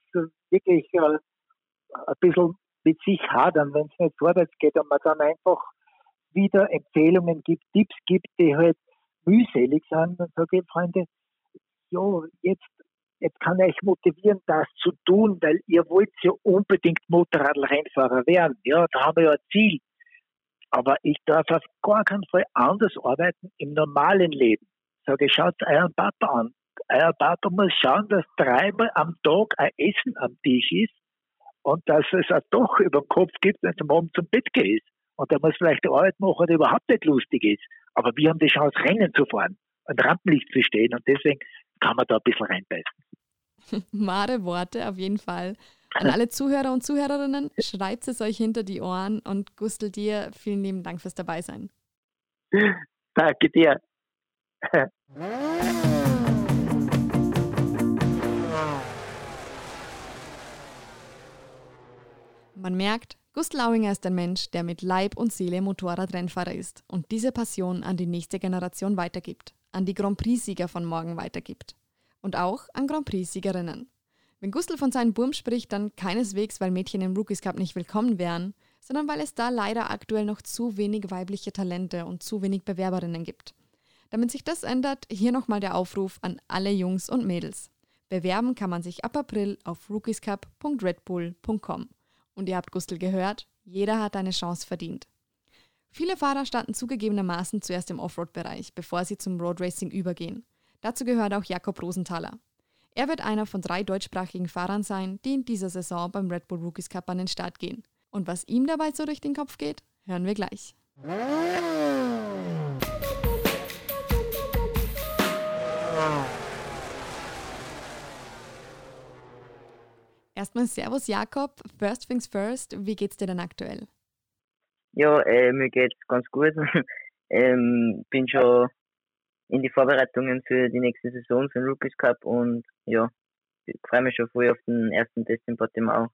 wirklich äh, ein bisschen mit sich hadern, wenn es nicht vorwärts geht und man dann einfach wieder Empfehlungen gibt, Tipps gibt, die halt mühselig sind, dann sage ich, Freunde, ja, jetzt, jetzt kann ich euch motivieren, das zu tun, weil ihr wollt ja unbedingt Motorradrennfahrer werden. Ja, da haben wir ja ein Ziel. Aber ich darf auf gar keinen Fall anders arbeiten im normalen Leben. Sage, schaut euren Papa an. Euer Papa muss schauen, dass dreimal am Tag ein Essen am Tisch ist und dass es auch doch über den Kopf gibt, wenn es Abend zum Bett geht. Und da muss vielleicht eine Arbeit machen, die überhaupt nicht lustig ist. Aber wir haben die Chance, Rennen zu fahren und Rampenlicht zu stehen und deswegen kann man da ein bisschen reinbeißen. (laughs) Wahre Worte auf jeden Fall. An alle Zuhörer und Zuhörerinnen, schreibt es euch hinter die Ohren und Gustl dir, vielen lieben Dank fürs Dabeisein. Danke dir. Man merkt, Gust Lauinger ist ein Mensch, der mit Leib und Seele Motorradrennfahrer ist und diese Passion an die nächste Generation weitergibt, an die Grand Prix-Sieger von morgen weitergibt. Und auch an Grand Prix-Siegerinnen. Wenn Gustl von seinen Burm spricht, dann keineswegs, weil Mädchen im Rookies Cup nicht willkommen wären, sondern weil es da leider aktuell noch zu wenig weibliche Talente und zu wenig Bewerberinnen gibt. Damit sich das ändert, hier nochmal der Aufruf an alle Jungs und Mädels. Bewerben kann man sich ab April auf rookiescup.redbull.com. Und ihr habt Gustl gehört, jeder hat eine Chance verdient. Viele Fahrer starten zugegebenermaßen zuerst im Offroad-Bereich, bevor sie zum Roadracing übergehen. Dazu gehört auch Jakob Rosenthaler. Er wird einer von drei deutschsprachigen Fahrern sein, die in dieser Saison beim Red Bull Rookies Cup an den Start gehen. Und was ihm dabei so durch den Kopf geht, hören wir gleich. Erstmal Servus Jakob, First Things First, wie geht's dir denn aktuell? Ja, äh, mir geht's ganz gut. (laughs) ähm, bin schon in die Vorbereitungen für die nächste Saison für den Rookies Cup und ja, ich freue mich schon voll auf den ersten Test in Portimao.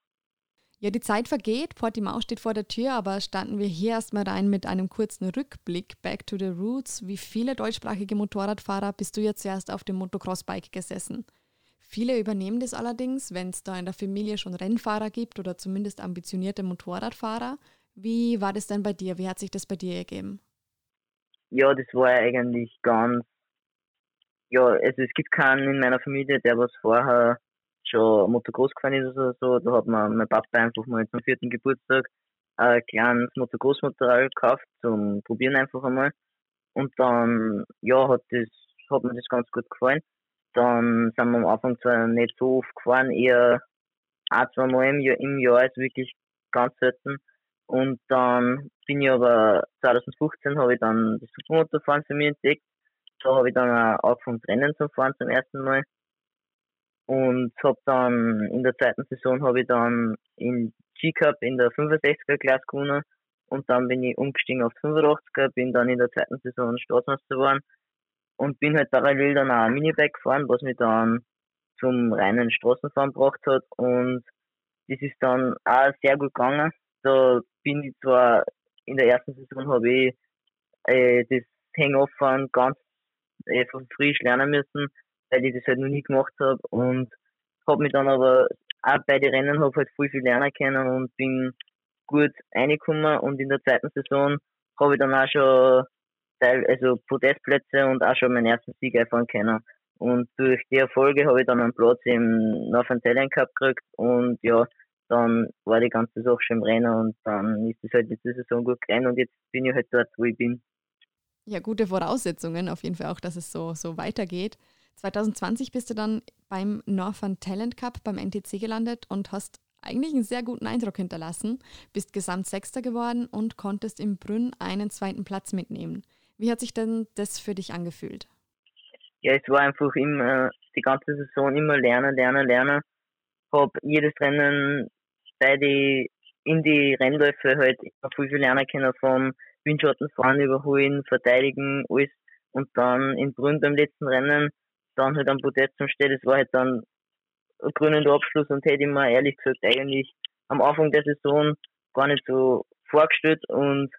Ja, die Zeit vergeht, Portimao steht vor der Tür, aber starten wir hier erstmal rein mit einem kurzen Rückblick, Back to the Roots. Wie viele deutschsprachige Motorradfahrer bist du jetzt zuerst auf dem Motocross-Bike gesessen? Viele übernehmen das allerdings, wenn es da in der Familie schon Rennfahrer gibt oder zumindest ambitionierte Motorradfahrer. Wie war das denn bei dir? Wie hat sich das bei dir ergeben? Ja, das war eigentlich ganz. Ja, also es gibt keinen in meiner Familie, der was vorher schon Motocross gefahren ist oder so. Da hat man mein Papa einfach mal zum vierten Geburtstag ein kleines Motocross-Motorrad gekauft zum Probieren einfach einmal. Und dann, ja, hat das, hat mir das ganz gut gefallen. Dann sind wir am Anfang zwar nicht so oft gefahren, eher ein, zwei Mal im Jahr, im Jahr ist wirklich ganz selten. Und dann bin ich aber 2015 habe ich dann das Supermotorfahren für mich entdeckt. Da habe ich dann auch angefangen Rennen zu fahren zum ersten Mal. Und habe dann in der zweiten Saison habe ich dann in G-Cup in der 65er Klasse gewonnen und dann bin ich umgestiegen auf 85er, bin dann in der zweiten Saison Straßenmeister geworden und bin halt parallel dann auch Minibike gefahren, was mich dann zum reinen Straßenfahren gebracht hat und das ist dann auch sehr gut gegangen. Da bin ich zwar in der ersten Saison habe ich äh, das Hang-Off-Fahren ganz äh, von frisch lernen müssen, weil ich das halt noch nie gemacht habe und habe mich dann aber auch bei den Rennen habe halt viel, viel lernen können und bin gut reingekommen und in der zweiten Saison habe ich dann auch schon Teil, also Podestplätze und auch schon meinen ersten Sieg einfahren können. Und durch die Erfolge habe ich dann einen Platz im Northern Talent Cup gekriegt und ja, dann war die ganze Sache schon im Rennen und dann ist es halt diese Saison gut gerannt und jetzt bin ich halt dort, wo ich bin. Ja, gute Voraussetzungen auf jeden Fall auch, dass es so, so weitergeht. 2020 bist du dann beim Northern Talent Cup beim NTC gelandet und hast eigentlich einen sehr guten Eindruck hinterlassen, bist Gesamtsechster geworden und konntest im Brünn einen zweiten Platz mitnehmen. Wie hat sich denn das für dich angefühlt? Ja, es war einfach immer die ganze Saison immer lernen, lernen, lernen. Hab jedes Rennen bei die in die Rennläufe halt immer viel, viel lernen können vom Windschatten fahren, überholen, verteidigen, alles. Und dann in Brünn beim letzten Rennen dann halt am Podest zum Stehen, das war halt dann ein krönender Abschluss und hätte ich mir ehrlich gesagt eigentlich am Anfang der Saison gar nicht so vorgestellt und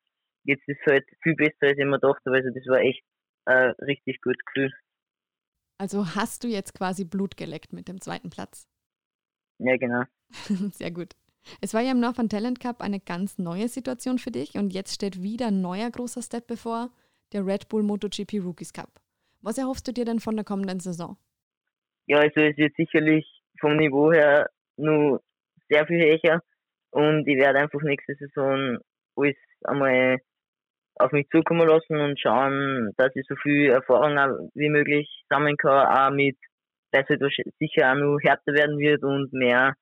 jetzt ist es halt viel besser, als ich mir dachte, also das war echt ein richtig gutes Gefühl. Also hast du jetzt quasi Blut geleckt mit dem zweiten Platz? Ja, genau. (laughs) Sehr gut. Es war ja im Northern Talent Cup eine ganz neue Situation für dich und jetzt steht wieder ein neuer großer Step bevor, der Red Bull MotoGP Rookies Cup. Was erhoffst du dir denn von der kommenden Saison? Ja, also es wird sicherlich vom Niveau her nur sehr viel höher und ich werde einfach nächste Saison alles einmal auf mich zukommen lassen und schauen, dass ich so viel Erfahrung wie möglich sammeln kann, auch mit, dass es sicher auch noch härter werden wird und mehr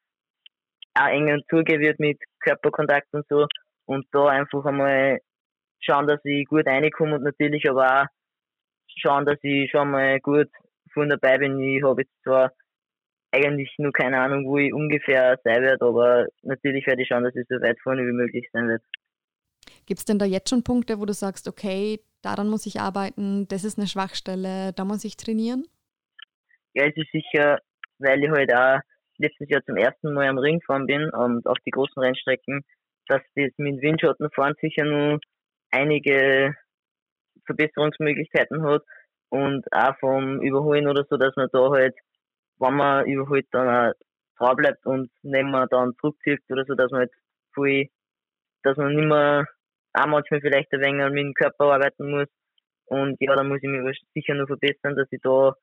auch enger zugehen wird mit Körperkontakt und so und da einfach einmal schauen, dass ich gut reinkomme und natürlich aber auch schauen, dass ich schon mal gut von dabei bin. Ich habe jetzt zwar eigentlich nur keine Ahnung, wo ich ungefähr sein werde, aber natürlich werde ich schauen, dass ich so weit vorne wie möglich sein werde. Gibt es denn da jetzt schon Punkte, wo du sagst, okay, daran muss ich arbeiten, das ist eine Schwachstelle, da muss ich trainieren? Ja, es ist sicher, weil ich halt auch letztes Jahr zum ersten Mal am Ring gefahren bin und auf die großen Rennstrecken, dass das mit Windschattenfahren sicher nur einige Verbesserungsmöglichkeiten hat und auch vom Überholen oder so, dass man da halt, wenn man überholt, dann auch drauf bleibt und neben man dann zurückzieht oder so, dass man halt viel, dass man nicht mehr auch manchmal vielleicht ein wenig mit dem Körper arbeiten muss. Und ja, da muss ich mich sicher noch verbessern, dass ich da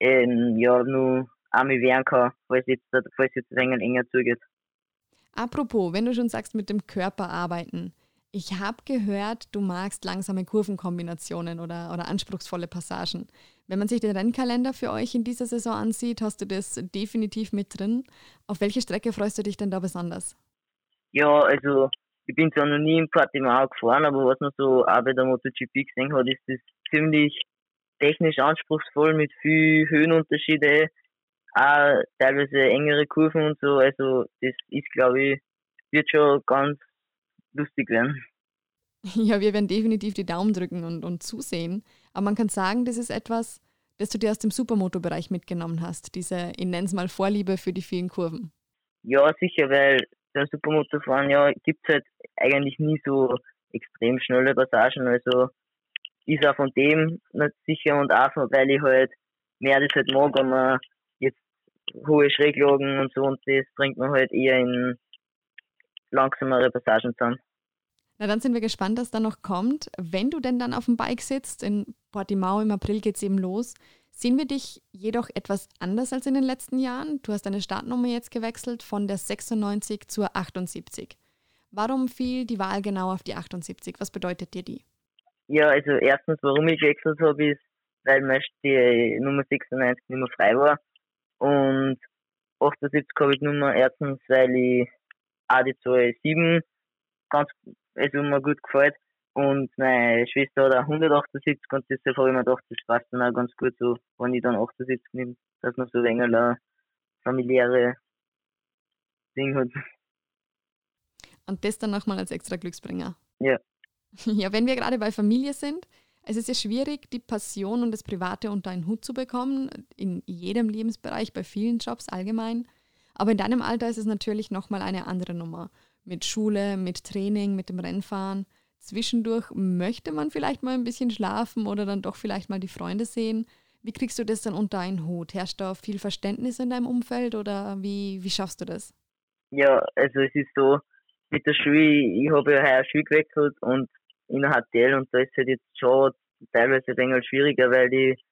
ähm, ja nur auch mich wehren kann, falls jetzt, falls jetzt ein wenig enger zugeht. Apropos, wenn du schon sagst, mit dem Körper arbeiten. Ich habe gehört, du magst langsame Kurvenkombinationen oder, oder anspruchsvolle Passagen. Wenn man sich den Rennkalender für euch in dieser Saison ansieht, hast du das definitiv mit drin. Auf welche Strecke freust du dich denn da besonders? Ja, also ich bin zwar noch nie im Portimao gefahren, aber was man so auch bei der MotoGP gesehen hat, ist das ziemlich technisch anspruchsvoll mit viel Höhenunterschiede, auch teilweise engere Kurven und so. Also das ist, glaube ich, wird schon ganz lustig werden. (laughs) Ja, wir werden definitiv die Daumen drücken und, und zusehen. Aber man kann sagen, das ist etwas, das du dir aus dem Supermoto-Bereich mitgenommen hast, diese, ich nenne es mal Vorliebe für die vielen Kurven. Ja, sicher, weil beim Supermoto-Fahren ja, gibt es halt eigentlich nie so extrem schnelle Passagen. Also ist auch von dem nicht sicher und auch, weil ich halt mehr das halt mag, wenn man hohe Schräglagen und so und das bringt man halt eher in langsamere Passagen zusammen. Na, dann sind wir gespannt, was da noch kommt. Wenn du denn dann auf dem Bike sitzt, in Portimao im April geht es eben los, sehen wir dich jedoch etwas anders als in den letzten Jahren. Du hast deine Startnummer jetzt gewechselt von der 96 zur 78. Warum fiel die Wahl genau auf die 78? Was bedeutet dir die? Ja, also erstens, warum ich gewechselt habe, ist, weil mir die Nummer 96 nicht mehr frei war. Und 78 habe ich Nummer erstens, weil ich auch die Zahl 7 ganz, also mir gut gefällt. Und meine Schwester hat auch 178 und deshalb habe ich mir gedacht, das passt dann auch ganz gut so, wenn ich dann 78 nehme, dass man so ein wenig familiäre Ding hat. Und das dann nochmal als extra Glücksbringer. Ja. (laughs) Ja, wenn wir gerade bei Familie sind, es ist ja schwierig, die Passion und das Private unter einen Hut zu bekommen, in jedem Lebensbereich, bei vielen Jobs allgemein. Aber in deinem Alter ist es natürlich nochmal eine andere Nummer. Mit Schule, mit Training, mit dem Rennfahren. Zwischendurch möchte man vielleicht mal ein bisschen schlafen oder dann doch vielleicht mal die Freunde sehen. Wie kriegst du das dann unter einen Hut? Herrscht da viel Verständnis in deinem Umfeld oder wie, wie schaffst du das? Ja, also es ist so, mit der Schule, ich habe ja heuer Schule gewechselt und in der HTL und da ist halt jetzt schon teilweise ein wenig schwieriger, weil ich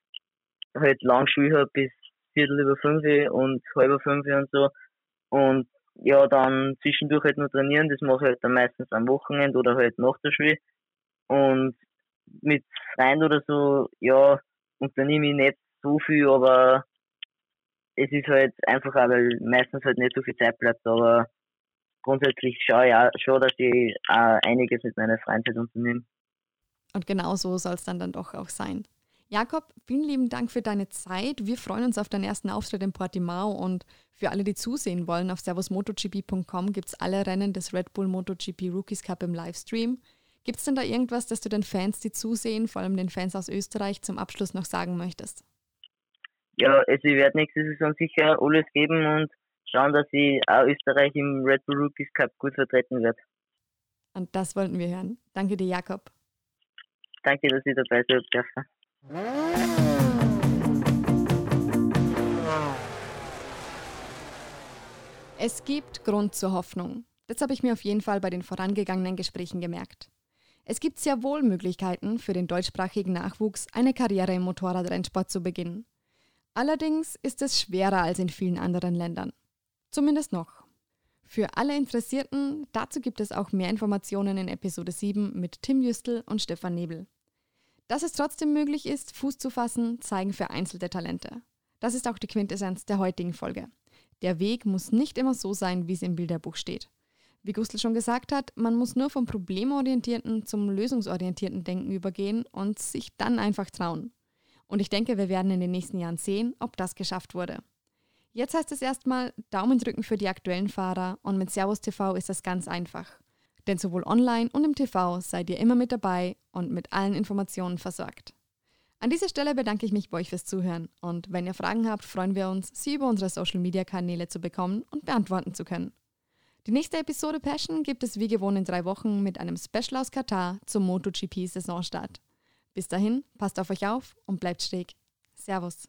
halt lang Schule habe bis Viertel über fünf und halber fünf und so. Und ja, dann zwischendurch halt noch trainieren, das mache ich halt dann meistens am Wochenende oder halt nach der Schule. Und mit Freunden oder so, ja, unternehme ich nicht so viel, aber es ist halt einfach auch, weil meistens halt nicht so viel Zeit bleibt, aber grundsätzlich schaue ich auch schon, dass ich auch einiges mit meiner Freizeit unternehme. Und genau so soll es dann, dann doch auch sein. Jakob, vielen lieben Dank für deine Zeit. Wir freuen uns auf deinen ersten Auftritt in Portimao und für alle, die zusehen wollen, auf servusmotogp.com gibt es alle Rennen des Red Bull MotoGP Rookies Cup im Livestream. Gibt es denn da irgendwas, das du den Fans, die zusehen, vor allem den Fans aus Österreich, zum Abschluss noch sagen möchtest? Ja, also ich werde nächste Saison sicher alles geben und schauen, dass ich auch Österreich im Red Bull Rookies Cup gut vertreten werde. Und das wollten wir hören. Danke dir, Jakob. Danke, dass ich dabei sein durfte. Es gibt Grund zur Hoffnung. Das habe ich mir auf jeden Fall bei den vorangegangenen Gesprächen gemerkt. Es gibt sehr wohl Möglichkeiten für den deutschsprachigen Nachwuchs, eine Karriere im Motorradrennsport zu beginnen. Allerdings ist es schwerer als in vielen anderen Ländern. Zumindest noch. Für alle Interessierten, dazu gibt es auch mehr Informationen in Episode 7 mit Tim Jüstel und Stefan Nebel. Dass es trotzdem möglich ist, Fuß zu fassen, zeigen vereinzelte Talente. Das ist auch die Quintessenz der heutigen Folge. Der Weg muss nicht immer so sein, wie es im Bilderbuch steht. Wie Gustl schon gesagt hat, man muss nur vom problemorientierten zum lösungsorientierten Denken übergehen und sich dann einfach trauen. Und ich denke, wir werden in den nächsten Jahren sehen, ob das geschafft wurde. Jetzt heißt es erstmal Daumen drücken für die aktuellen Fahrer und mit Servus TV ist das ganz einfach. Denn sowohl online und im TV seid ihr immer mit dabei und mit allen Informationen versorgt. An dieser Stelle bedanke ich mich bei euch fürs Zuhören und wenn ihr Fragen habt, freuen wir uns, sie über unsere Social Media Kanäle zu bekommen und beantworten zu können. Die nächste Episode Passion gibt es wie gewohnt in drei Wochen mit einem Special aus Katar zum MotoGP-Saisonstart. Bis dahin, passt auf euch auf und bleibt schräg. Servus.